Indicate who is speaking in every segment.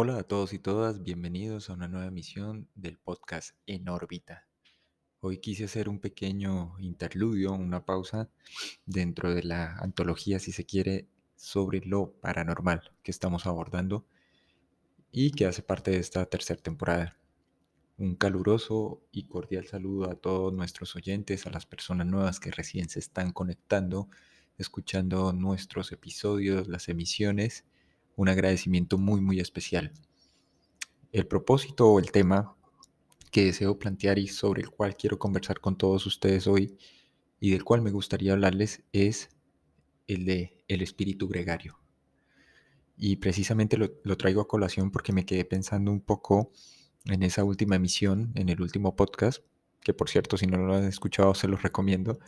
Speaker 1: Hola a todos y todas, bienvenidos a una nueva emisión del podcast En órbita. Hoy quise hacer un pequeño interludio, una pausa dentro de la antología, si se quiere, sobre lo paranormal que estamos abordando y que hace parte de esta tercera temporada. Un caluroso y cordial saludo a todos nuestros oyentes, a las personas nuevas que recién se están conectando, escuchando nuestros episodios, las emisiones un agradecimiento muy, muy especial. El propósito o el tema que deseo plantear y sobre el cual quiero conversar con todos ustedes hoy y del cual me gustaría hablarles es el de el espíritu gregario. Y precisamente lo, traigo a colación porque me quedé pensando un poco en esa última emisión, en el último podcast, que por cierto, si no lo han escuchado, se los recomiendo,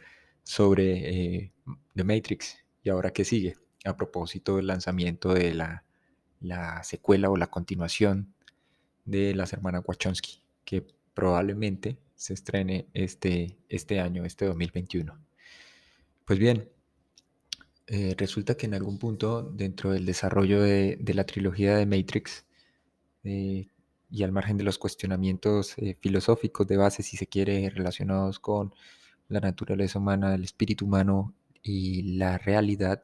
Speaker 1: sobre eh, The Matrix y ahora qué sigue a propósito del lanzamiento de la, secuela o la continuación de las hermanas Wachowski, que probablemente se estrene este, este año, este 2021. Pues bien, eh, resulta que en algún punto dentro del desarrollo de, la trilogía de Matrix eh, y al margen de los cuestionamientos eh, filosóficos de base, si se quiere, relacionados con la naturaleza humana, el espíritu humano y la realidad,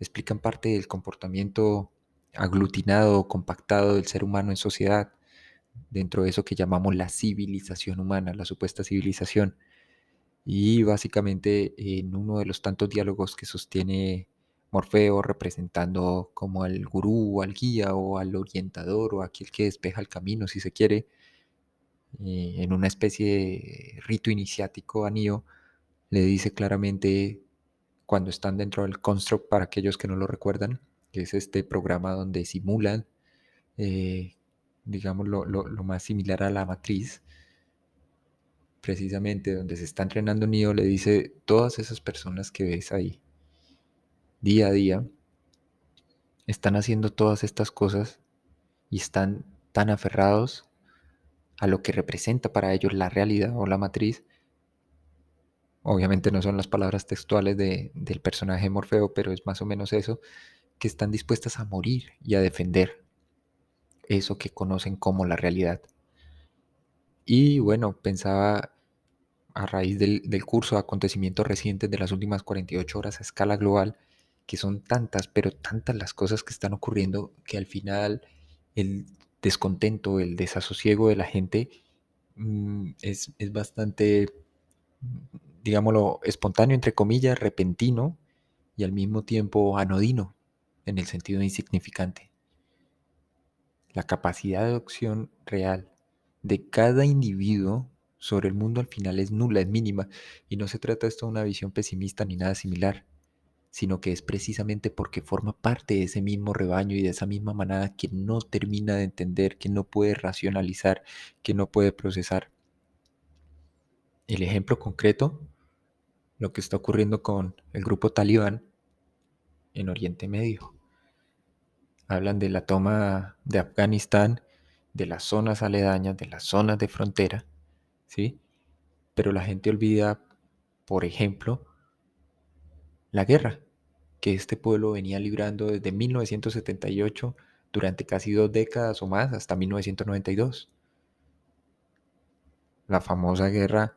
Speaker 1: explican parte del comportamiento aglutinado compactado del ser humano en sociedad, dentro de eso que llamamos la civilización humana, la supuesta civilización. Y básicamente en uno de los tantos diálogos que sostiene Morfeo representando como al gurú, al guía o al orientador o aquel que despeja el camino, si se quiere, eh, en una especie de rito iniciático a le dice claramente cuando están dentro del construct, para aquellos que no lo recuerdan, que es este programa donde simulan, eh, digamos, lo, más similar a la matriz, precisamente donde se está entrenando Neo, le dice, todas esas personas que ves ahí, día a día, están haciendo todas estas cosas y están tan aferrados a lo que representa para ellos la realidad o la matriz, obviamente no son las palabras textuales del personaje Morfeo, pero es más o menos eso, que están dispuestas a morir y a defender eso que conocen como la realidad. Y bueno, pensaba a raíz del, del curso de acontecimientos recientes de las últimas 48 horas a escala global, que son tantas, pero tantas las cosas que están ocurriendo que al final el descontento, el desasosiego de la gente mm, es, es bastante digámoslo, espontáneo, entre comillas, repentino y al mismo tiempo anodino, en el sentido insignificante. La capacidad de opción real de cada individuo sobre el mundo al final es nula, es mínima, y no se trata esto de una visión pesimista ni nada similar, sino que es precisamente porque forma parte de ese mismo rebaño y de esa misma manada que no termina de entender, que no puede racionalizar, que no puede procesar. El ejemplo concreto lo que está ocurriendo con el grupo talibán en Oriente Medio. Hablan de la toma de Afganistán, de las zonas aledañas, de las zonas de frontera, ¿sí? Pero la gente olvida, por ejemplo, la guerra que este pueblo venía librando desde 1978 durante casi dos décadas o más hasta 1992. La famosa guerra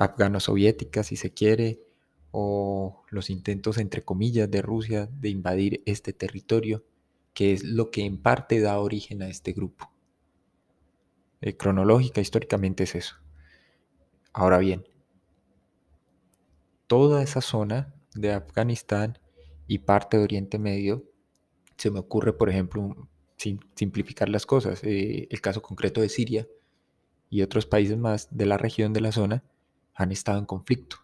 Speaker 1: afgano-soviética, si se quiere, o los intentos, entre comillas, de Rusia de invadir este territorio, que es lo que en parte da origen a este grupo. Eh, cronológica, históricamente es eso. Ahora bien, toda esa zona de Afganistán y parte de Oriente Medio, se me ocurre, por ejemplo, sin simplificar las cosas, eh, el caso concreto de Siria y otros países más de la región de la zona, han estado en conflicto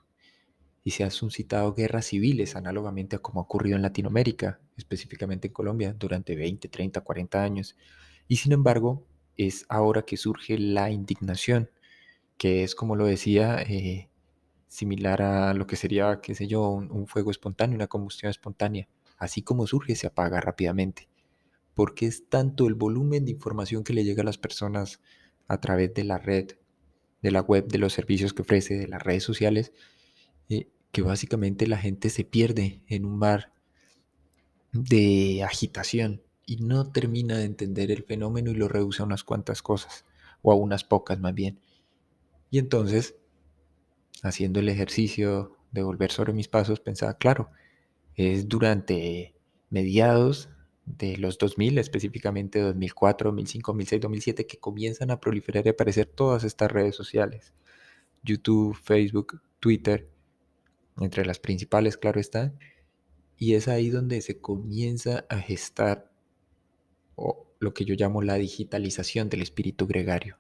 Speaker 1: y se han suscitado guerras civiles análogamente a como ha ocurrido en Latinoamérica, específicamente en Colombia, durante 20, 30, 40 años. Y sin embargo, es ahora que surge la indignación, que es, como lo decía, eh, similar a lo que sería, qué sé yo, un, fuego espontáneo, una combustión espontánea. Así como surge, se apaga rápidamente. Porque es tanto el volumen de información que le llega a las personas a través de la red de la web, de los servicios que ofrece, de las redes sociales, eh, que básicamente la gente se pierde en un mar de agitación y no termina de entender el fenómeno y lo reduce a unas cuantas cosas, o a unas pocas más bien. Y entonces, haciendo el ejercicio de volver sobre mis pasos, pensaba, claro, es durante mediados de los 2000, específicamente 2004, 2005, 2006, 2007, que comienzan a proliferar y aparecer todas estas redes sociales. YouTube, Facebook, Twitter, entre las principales, claro está. Y es ahí donde se comienza a gestar lo que yo llamo la digitalización del espíritu gregario.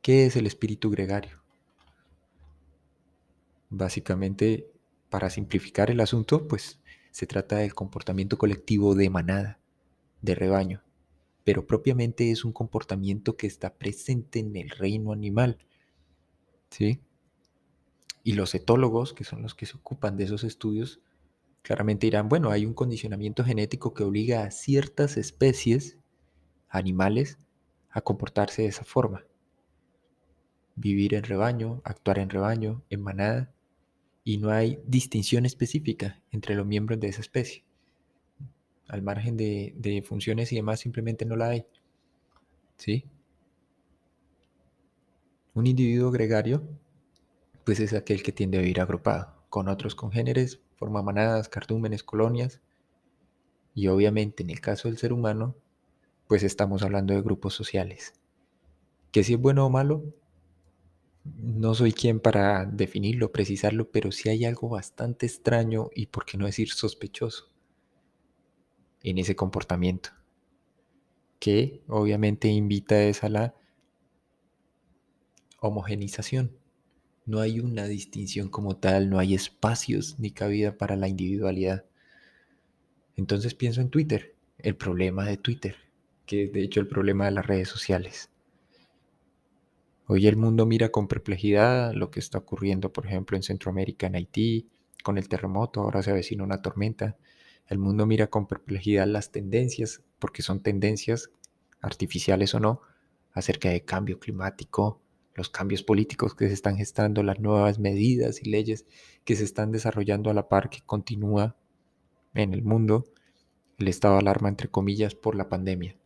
Speaker 1: ¿Qué es el espíritu gregario? Básicamente, para simplificar el asunto, pues se trata del comportamiento colectivo de manada, de rebaño, pero propiamente es un comportamiento que está presente en el reino animal. ¿Sí? Y los etólogos, que son los que se ocupan de esos estudios, claramente dirán, bueno, hay un condicionamiento genético que obliga a ciertas especies animales a comportarse de esa forma. Vivir en rebaño, actuar en rebaño, en manada, y no hay distinción específica entre los miembros de esa especie. Al margen de, funciones y demás, simplemente no la hay. ¿Sí? Un individuo gregario, pues es aquel que tiende a vivir agrupado, con otros congéneres, forma manadas, cardúmenes, colonias, y obviamente en el caso del ser humano, pues estamos hablando de grupos sociales. Que si es bueno o malo, no soy quien para definirlo, precisarlo, pero sí hay algo bastante extraño y por qué no decir sospechoso en ese comportamiento, que obviamente invita a la homogenización. No hay una distinción como tal, no hay espacios ni cabida para la individualidad. Entonces pienso en Twitter, el problema de Twitter, que es de hecho el problema de las redes sociales Hoy el mundo mira con perplejidad lo que está ocurriendo, por ejemplo, en Centroamérica, en Haití, con el terremoto, ahora se avecina una tormenta. El mundo mira con perplejidad las tendencias, porque son tendencias, artificiales o no, acerca de cambio climático, los cambios políticos que se están gestando, las nuevas medidas y leyes que se están desarrollando a la par que continúa en el mundo el estado de alarma, entre comillas, por la pandemia.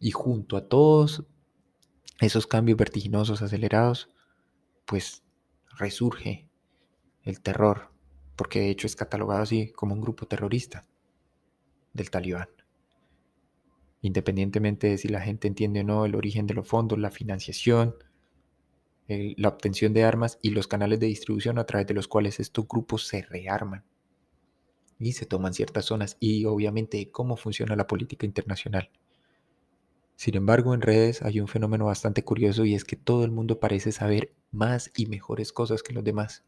Speaker 1: Y junto a todos esos cambios vertiginosos, acelerados, pues resurge el terror, porque de hecho es catalogado así como un grupo terrorista del talibán. Independientemente de si la gente entiende o no el origen de los fondos, la financiación, la obtención de armas y los canales de distribución a través de los cuales estos grupos se rearman y se toman ciertas zonas y obviamente cómo funciona la política internacional. Sin embargo, en redes hay un fenómeno bastante curioso y es que todo el mundo parece saber más y mejores cosas que los demás.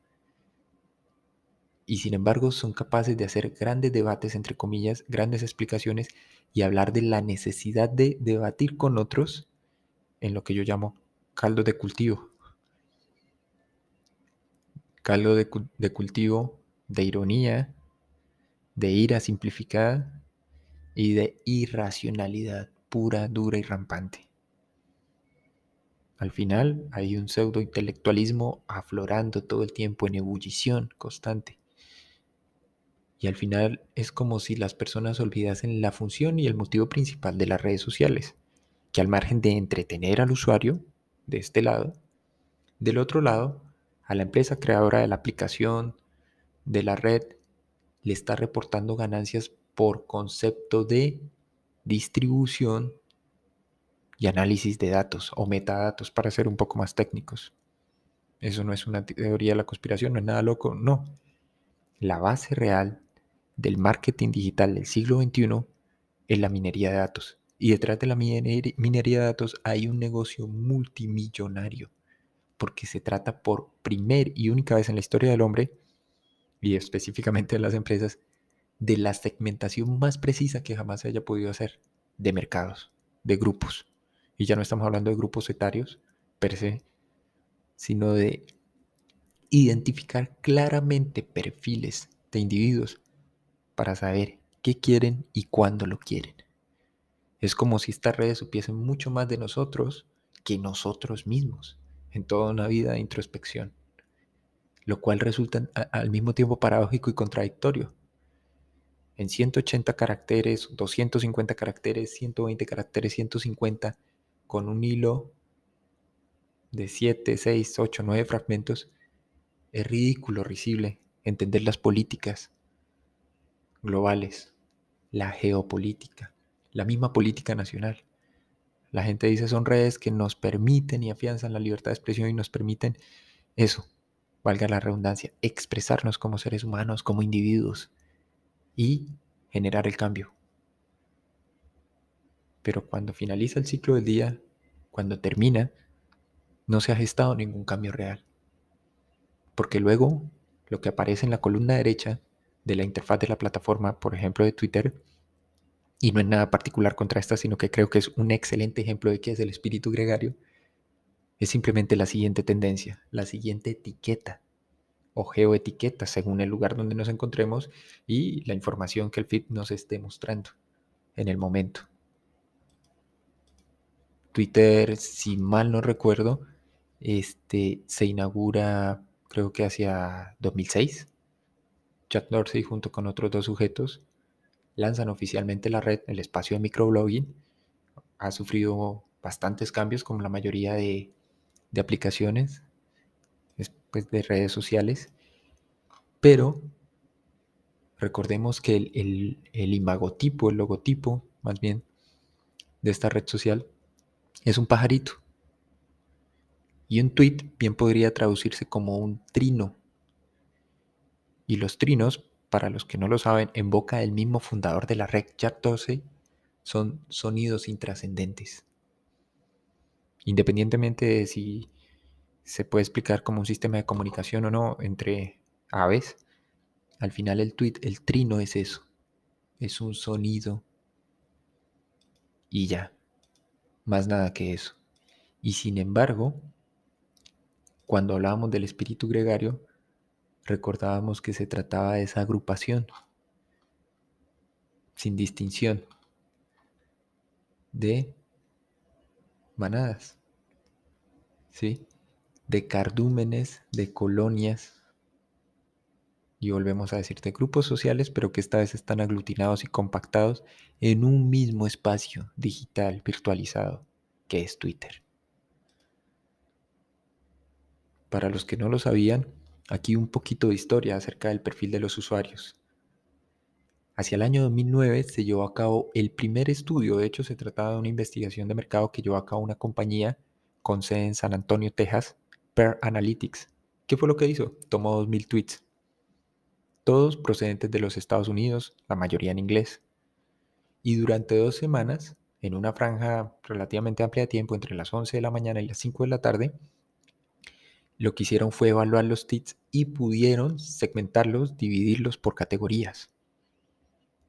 Speaker 1: Y sin embargo son capaces de hacer grandes debates, entre comillas, grandes explicaciones y hablar de la necesidad de debatir con otros en lo que yo llamo caldo de cultivo. Caldo de, de cultivo de ironía, de ira simplificada y de irracionalidad pura, dura y rampante. Al final hay un pseudo intelectualismo aflorando todo el tiempo en ebullición constante. Y al final es como si las personas olvidasen la función y el motivo principal de las redes sociales, que al margen de entretener al usuario, de este lado, del otro lado, a la empresa creadora de la aplicación, de la red, le está reportando ganancias por concepto de distribución y análisis de datos o metadatos para ser un poco más técnicos. Eso no es una teoría de la conspiración, no es nada loco, no. La base real del marketing digital del siglo XXI es la minería de datos. Y detrás de la minería de datos hay un negocio multimillonario, porque se trata por primer y única vez en la historia del hombre, y específicamente de las empresas, de la segmentación más precisa que jamás se haya podido hacer de mercados, de grupos. Y ya no estamos hablando de grupos etarios per se, sino de identificar claramente perfiles de individuos para saber qué quieren y cuándo lo quieren. Es como si estas redes supiesen mucho más de nosotros que nosotros mismos en toda una vida de introspección, lo cual resulta al mismo tiempo paradójico y contradictorio en 180 caracteres, 250 caracteres, 120 caracteres, 150, con un hilo de 7, 6, 8, 9 fragmentos, es ridículo, risible entender las políticas globales, la geopolítica, la misma política nacional. La gente dice son redes que nos permiten y afianzan la libertad de expresión y nos permiten eso, valga la redundancia, expresarnos como seres humanos, como individuos y generar el cambio. Pero cuando finaliza el ciclo del día, cuando termina, no se ha gestado ningún cambio real. Porque luego lo que aparece en la columna derecha de la interfaz de la plataforma, por ejemplo de Twitter, y no es nada particular contra esta, sino que creo que es un excelente ejemplo de qué es el espíritu gregario, es simplemente la siguiente tendencia, la siguiente etiqueta o geoetiqueta según el lugar donde nos encontremos y la información que el feed nos esté mostrando en el momento. Twitter, si mal no recuerdo, este, se inaugura creo que hacia 2006. Jack Dorsey junto con otros dos sujetos lanzan oficialmente la red, el espacio de microblogging. Ha sufrido bastantes cambios como la mayoría de, de aplicaciones pues, de redes sociales, pero recordemos que el, el imagotipo, el logotipo más bien de esta red social es un pajarito. Y un tweet bien podría traducirse como un trino. Y los trinos, para los que no lo saben, en boca del mismo fundador de la red, Jack Dorsey, son sonidos intrascendentes. Independientemente de si se puede explicar como un sistema de comunicación o no entre aves, al final el tweet, el trino es eso, es un sonido y ya, más nada que eso. Y sin embargo, cuando hablábamos del espíritu gregario, recordábamos que se trataba de esa agrupación, sin distinción, de manadas. ¿Sí? De cardúmenes, de colonias, y volvemos a decir de grupos sociales, pero que esta vez están aglutinados y compactados en un mismo espacio digital virtualizado, que es Twitter. Para los que no lo sabían, aquí un poquito de historia acerca del perfil de los usuarios. Hacia el año 2009 se llevó a cabo el primer estudio, de hecho se trataba de una investigación de mercado que llevó a cabo una compañía con sede en San Antonio, Texas, Per Analytics. ¿Qué fue lo que hizo? Tomó 2.000 tweets, todos procedentes de los Estados Unidos, la mayoría en inglés. Y durante dos semanas, en una franja relativamente amplia de tiempo, entre las 11 de la mañana y las 5 de la tarde, lo que hicieron fue evaluar los tweets y pudieron segmentarlos, dividirlos por categorías.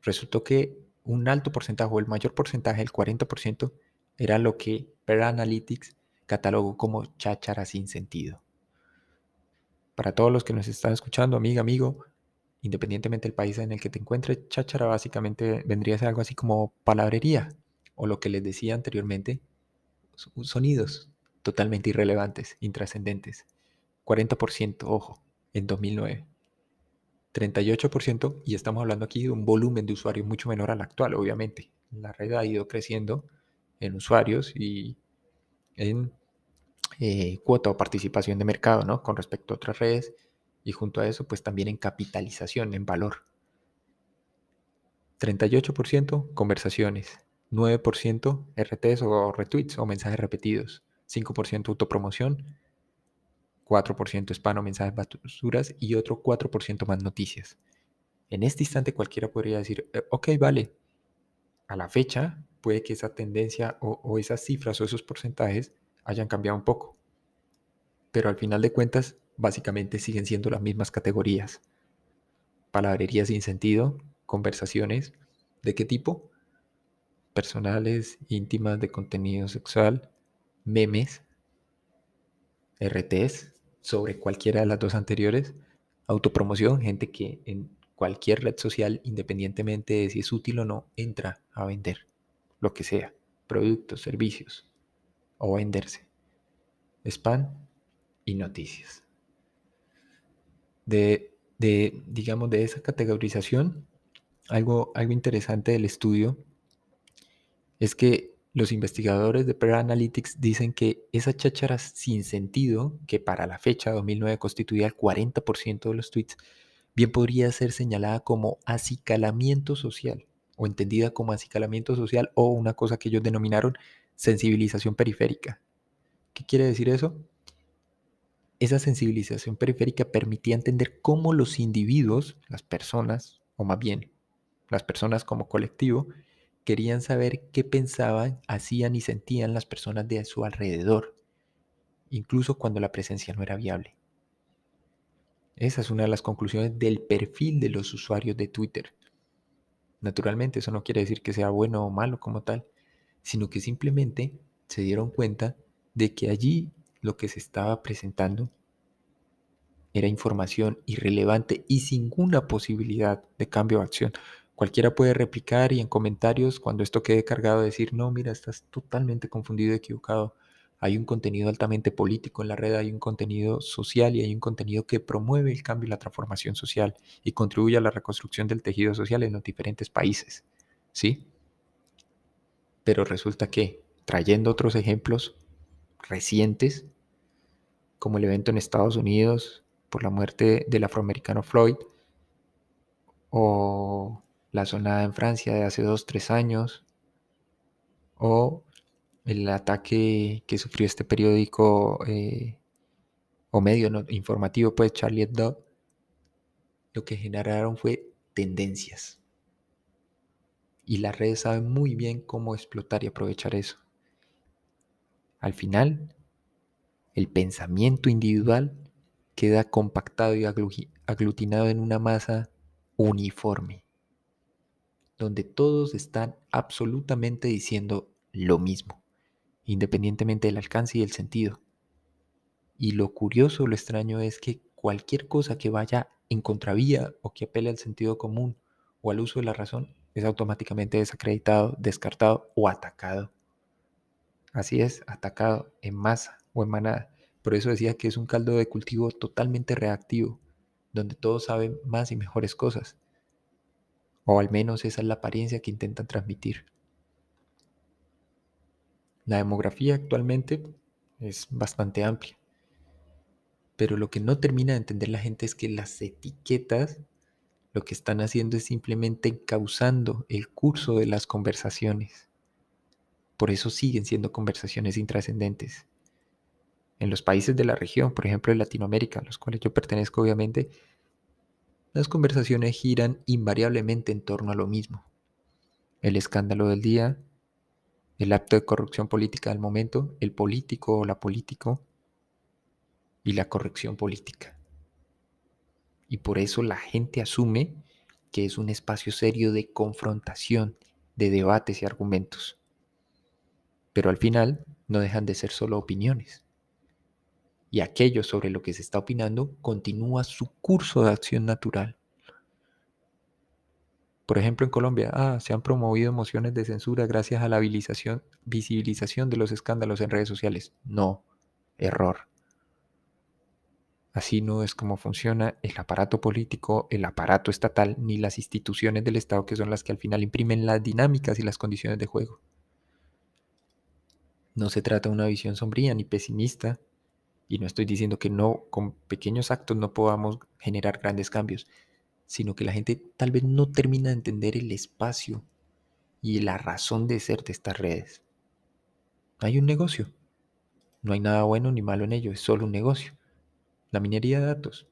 Speaker 1: Resultó que un alto porcentaje o el mayor porcentaje, el 40%, era lo que Per Analytics catálogo como cháchara sin sentido. Para todos los que nos están escuchando, amiga, amigo, independientemente del país en el que te encuentres, cháchara básicamente vendría a ser algo así como palabrería, o lo que les decía anteriormente, sonidos totalmente irrelevantes, intrascendentes. 40%, ojo, en 2009. 38%, y estamos hablando aquí de un volumen de usuarios mucho menor al actual, obviamente. La red ha ido creciendo en usuarios y en eh, cuota o participación de mercado, ¿no? Con respecto a otras redes y junto a eso, pues también en capitalización, en valor. 38% conversaciones, 9% RTs o retweets o mensajes repetidos, 5% autopromoción, 4% spam o mensajes basuras y otro 4% más noticias. En este instante cualquiera podría decir, eh, ok, vale, a la fecha puede que esa tendencia o, esas cifras o esos porcentajes hayan cambiado un poco. Pero al final de cuentas, básicamente siguen siendo las mismas categorías. Palabrería sin sentido, conversaciones, ¿de qué tipo? Personales, íntimas, de contenido sexual, memes, RTs, sobre cualquiera de las dos anteriores, autopromoción, gente que en cualquier red social, independientemente de si es útil o no, entra a vender lo que sea, productos, servicios o venderse. Spam y noticias. De, de, digamos, de esa categorización algo, algo interesante del estudio es que los investigadores de Peer Analytics dicen que esas chácharas sin sentido, que para la fecha 2009 constituía el 40% de los tweets, bien podría ser señalada como acicalamiento social, o entendida como acicalamiento social, o una cosa que ellos denominaron sensibilización periférica. ¿Qué quiere decir eso? Esa sensibilización periférica permitía entender cómo los individuos, las personas, o más bien las personas como colectivo, querían saber qué pensaban, hacían y sentían las personas de su alrededor, incluso cuando la presencia no era viable. Esa es una de las conclusiones del perfil de los usuarios de Twitter. Naturalmente, eso no quiere decir que sea bueno o malo como tal, sino que simplemente se dieron cuenta de que allí lo que se estaba presentando era información irrelevante y sin ninguna posibilidad de cambio de acción. Cualquiera puede replicar y en comentarios, cuando esto quede cargado, decir, no, mira, estás totalmente confundido y equivocado. Hay un contenido altamente político en la red, hay un contenido social y hay un contenido que promueve el cambio y la transformación social y contribuye a la reconstrucción del tejido social en los diferentes países. ¿Sí? Pero resulta que, trayendo otros ejemplos recientes, como el evento en Estados Unidos por la muerte del afroamericano Floyd, o la zona en Francia de hace dos, tres años, o el ataque que sufrió este periódico eh, o medio informativo, pues Charlie Hebdo, lo que generaron fue tendencias. Y las redes saben muy bien cómo explotar y aprovechar eso. Al final, el pensamiento individual queda compactado y aglutinado en una masa uniforme donde todos están absolutamente diciendo lo mismo, independientemente del alcance y el sentido. Y lo curioso, lo extraño es que cualquier cosa que vaya en contravía o que apele al sentido común o al uso de la razón es automáticamente desacreditado, descartado o atacado. Así es, atacado en masa o en manada. Por eso decía que es un caldo de cultivo totalmente reactivo, donde todos saben más y mejores cosas. O al menos esa es la apariencia que intentan transmitir. La demografía actualmente es bastante amplia. Pero lo que no termina de entender la gente es que las etiquetas lo que están haciendo es simplemente causando el curso de las conversaciones. Por eso siguen siendo conversaciones intrascendentes. En los países de la región, por ejemplo en Latinoamérica, a los cuales yo pertenezco obviamente, las conversaciones giran invariablemente en torno a lo mismo. El escándalo del día, el acto de corrupción política del momento, el político o la político y la corrección política. Y por eso la gente asume que es un espacio serio de confrontación, de debates y argumentos. Pero al final no dejan de ser solo opiniones y aquello sobre lo que se está opinando continúa su curso de acción natural. Por ejemplo, en Colombia, ah, se han promovido mociones de censura gracias a la visibilización de los escándalos en redes sociales. No, error. Así no es como funciona el aparato político, el aparato estatal, ni las instituciones del Estado que son las que al final imprimen las dinámicas y las condiciones de juego. No se trata de una visión sombría ni pesimista, y no estoy diciendo que no, con pequeños actos no podamos generar grandes cambios, sino que la gente tal vez no termina de entender el espacio y la razón de ser de estas redes. Hay un negocio. No hay nada bueno ni malo en ello, es solo un negocio. La minería de datos.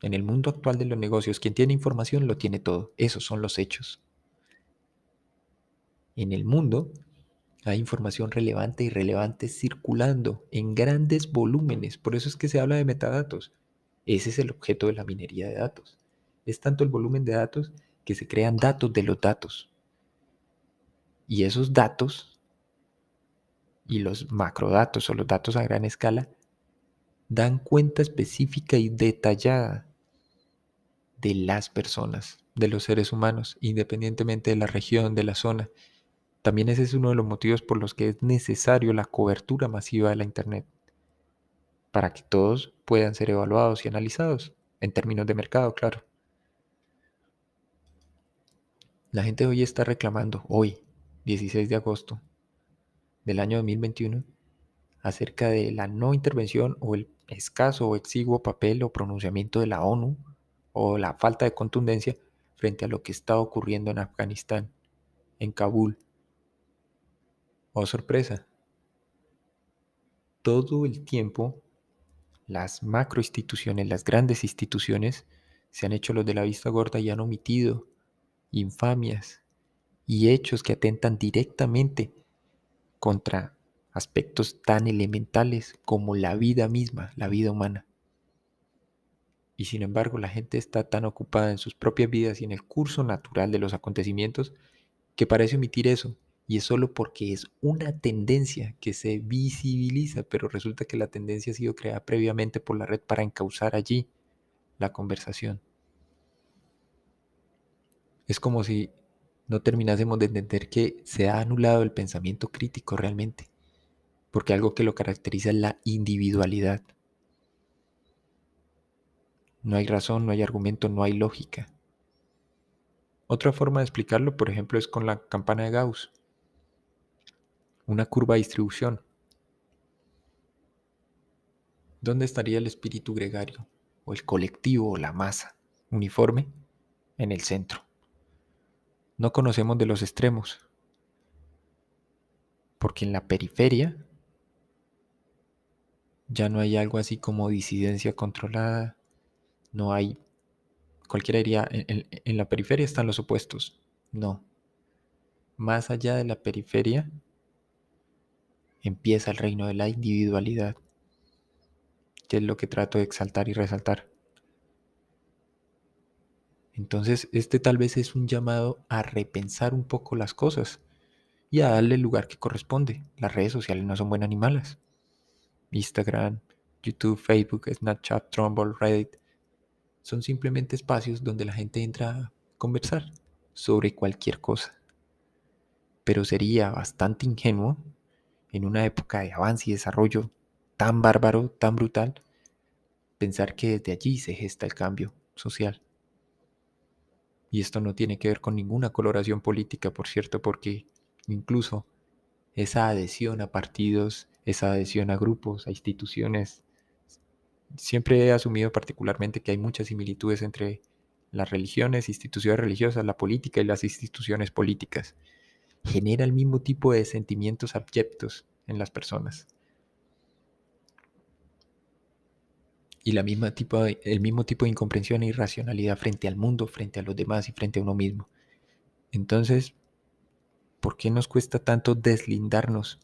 Speaker 1: En el mundo actual de los negocios, quien tiene información lo tiene todo. Esos son los hechos. En el mundo hay información relevante y relevante circulando en grandes volúmenes. Por eso es que se habla de metadatos. Ese es el objeto de la minería de datos. Es tanto el volumen de datos que se crean datos de los datos. Y esos datos y los macrodatos o los datos a gran escala dan cuenta específica y detallada de las personas, de los seres humanos, independientemente de la región, de la zona también ese es uno de los motivos por los que es necesario la cobertura masiva de la Internet, para que todos puedan ser evaluados y analizados, en términos de mercado, claro. La gente hoy está reclamando, hoy, 16 de agosto del año 2021, acerca de la no intervención o el escaso o exiguo papel o pronunciamiento de la ONU o la falta de contundencia frente a lo que está ocurriendo en Afganistán, en Kabul. Oh sorpresa, todo el tiempo las macroinstituciones, las grandes instituciones, se han hecho los de la vista gorda y han omitido infamias y hechos que atentan directamente contra aspectos tan elementales como la vida misma, la vida humana. Y sin embargo la gente está tan ocupada en sus propias vidas y en el curso natural de los acontecimientos que parece omitir eso. Y es solo porque es una tendencia que se visibiliza, pero resulta que la tendencia ha sido creada previamente por la red para encauzar allí la conversación. Es como si no terminásemos de entender que se ha anulado el pensamiento crítico realmente, porque algo que lo caracteriza es la individualidad. No hay razón, no hay argumento, no hay lógica. Otra forma de explicarlo, por ejemplo, es con la campana de Gauss, una curva de distribución. ¿Dónde estaría el espíritu gregario, o el colectivo, o la masa uniforme? En el centro. No conocemos de los extremos, porque en la periferia ya no hay algo así como disidencia controlada, no hay, cualquiera diría, en, en, la periferia están los opuestos, no. Más allá de la periferia empieza el reino de la individualidad, que es lo que trato de exaltar y resaltar. Entonces, este tal vez es un llamado a repensar un poco las cosas y a darle el lugar que corresponde. Las redes sociales no son buenas ni malas. Instagram, YouTube, Facebook, Snapchat, Trumbull, Reddit, son simplemente espacios donde la gente entra a conversar sobre cualquier cosa. Pero sería bastante ingenuo en una época de avance y desarrollo tan bárbaro, tan brutal, pensar que desde allí se gesta el cambio social. Y esto no tiene que ver con ninguna coloración política, por cierto, porque incluso esa adhesión a partidos, esa adhesión a grupos, a instituciones, siempre he asumido particularmente que hay muchas similitudes entre las religiones, instituciones religiosas, la política y las instituciones políticas. Genera el mismo tipo de sentimientos abyectos en las personas. Y la misma tipo el mismo tipo de incomprensión e irracionalidad frente al mundo, frente a los demás y frente a uno mismo. Entonces, ¿por qué nos cuesta tanto deslindarnos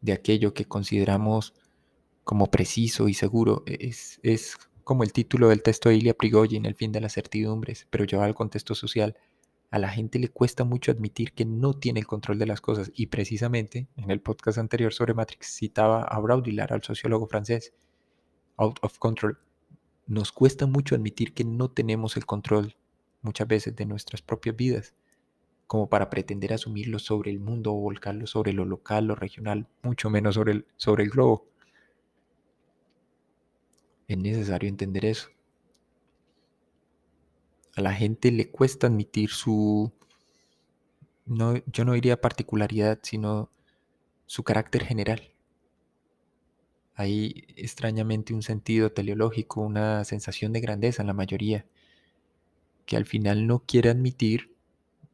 Speaker 1: de aquello que consideramos como preciso y seguro? Es, es como el título del texto de Ilya Prigogine, El fin de las certidumbres, pero llevado al contexto social. A la gente le cuesta mucho admitir que no tiene el control de las cosas y precisamente en el podcast anterior sobre Matrix citaba a Baudrillard, al sociólogo francés, out of control, nos cuesta mucho admitir que no tenemos el control muchas veces de nuestras propias vidas, como para pretender asumirlo sobre el mundo o volcarlo sobre lo local, lo regional, mucho menos sobre el, sobre el globo. Es necesario entender eso. A la gente le cuesta admitir su, no, yo no diría particularidad, sino su carácter general. Hay extrañamente un sentido teleológico, una sensación de grandeza en la mayoría, que al final no quiere admitir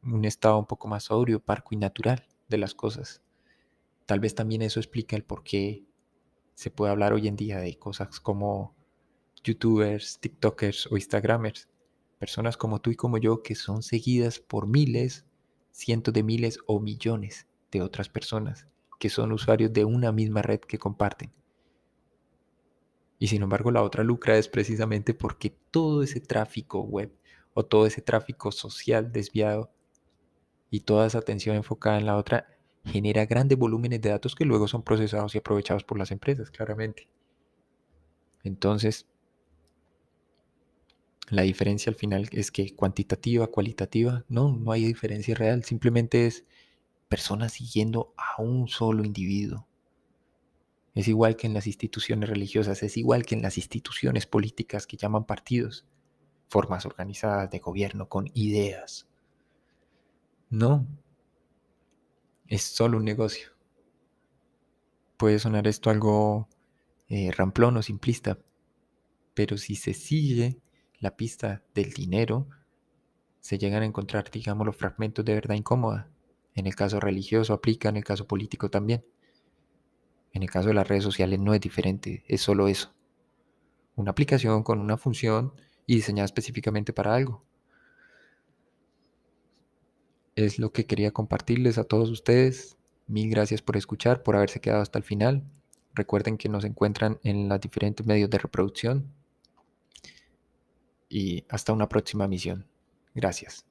Speaker 1: un estado un poco más sobrio, parco y natural de las cosas. Tal vez también eso explica el por qué se puede hablar hoy en día de cosas como youtubers, tiktokers o instagramers, personas como tú y como yo que son seguidas por miles, cientos de miles o millones de otras personas que son usuarios de una misma red que comparten. Y sin embargo la otra lucra es precisamente porque todo ese tráfico web o todo ese tráfico social desviado y toda esa atención enfocada en la otra genera grandes volúmenes de datos que luego son procesados y aprovechados por las empresas, claramente. Entonces, la diferencia al final es que cuantitativa, cualitativa, no, no hay diferencia real, simplemente es personas siguiendo a un solo individuo. Es igual que en las instituciones religiosas, es igual que en las instituciones políticas que llaman partidos. formas organizadas de gobierno, con ideas. No, es solo un negocio. Puede sonar esto algo eh, ramplón o simplista, pero si se sigue la pista del dinero, se llegan a encontrar, digamos, los fragmentos de verdad incómoda. En el caso religioso aplica, en el caso político también. En el caso de las redes sociales no es diferente, es solo eso. Una aplicación con una función y diseñada específicamente para algo. Es lo que quería compartirles a todos ustedes. Mil gracias por escuchar, por haberse quedado hasta el final. Recuerden que nos encuentran en los diferentes medios de reproducción. Y hasta una próxima misión. Gracias.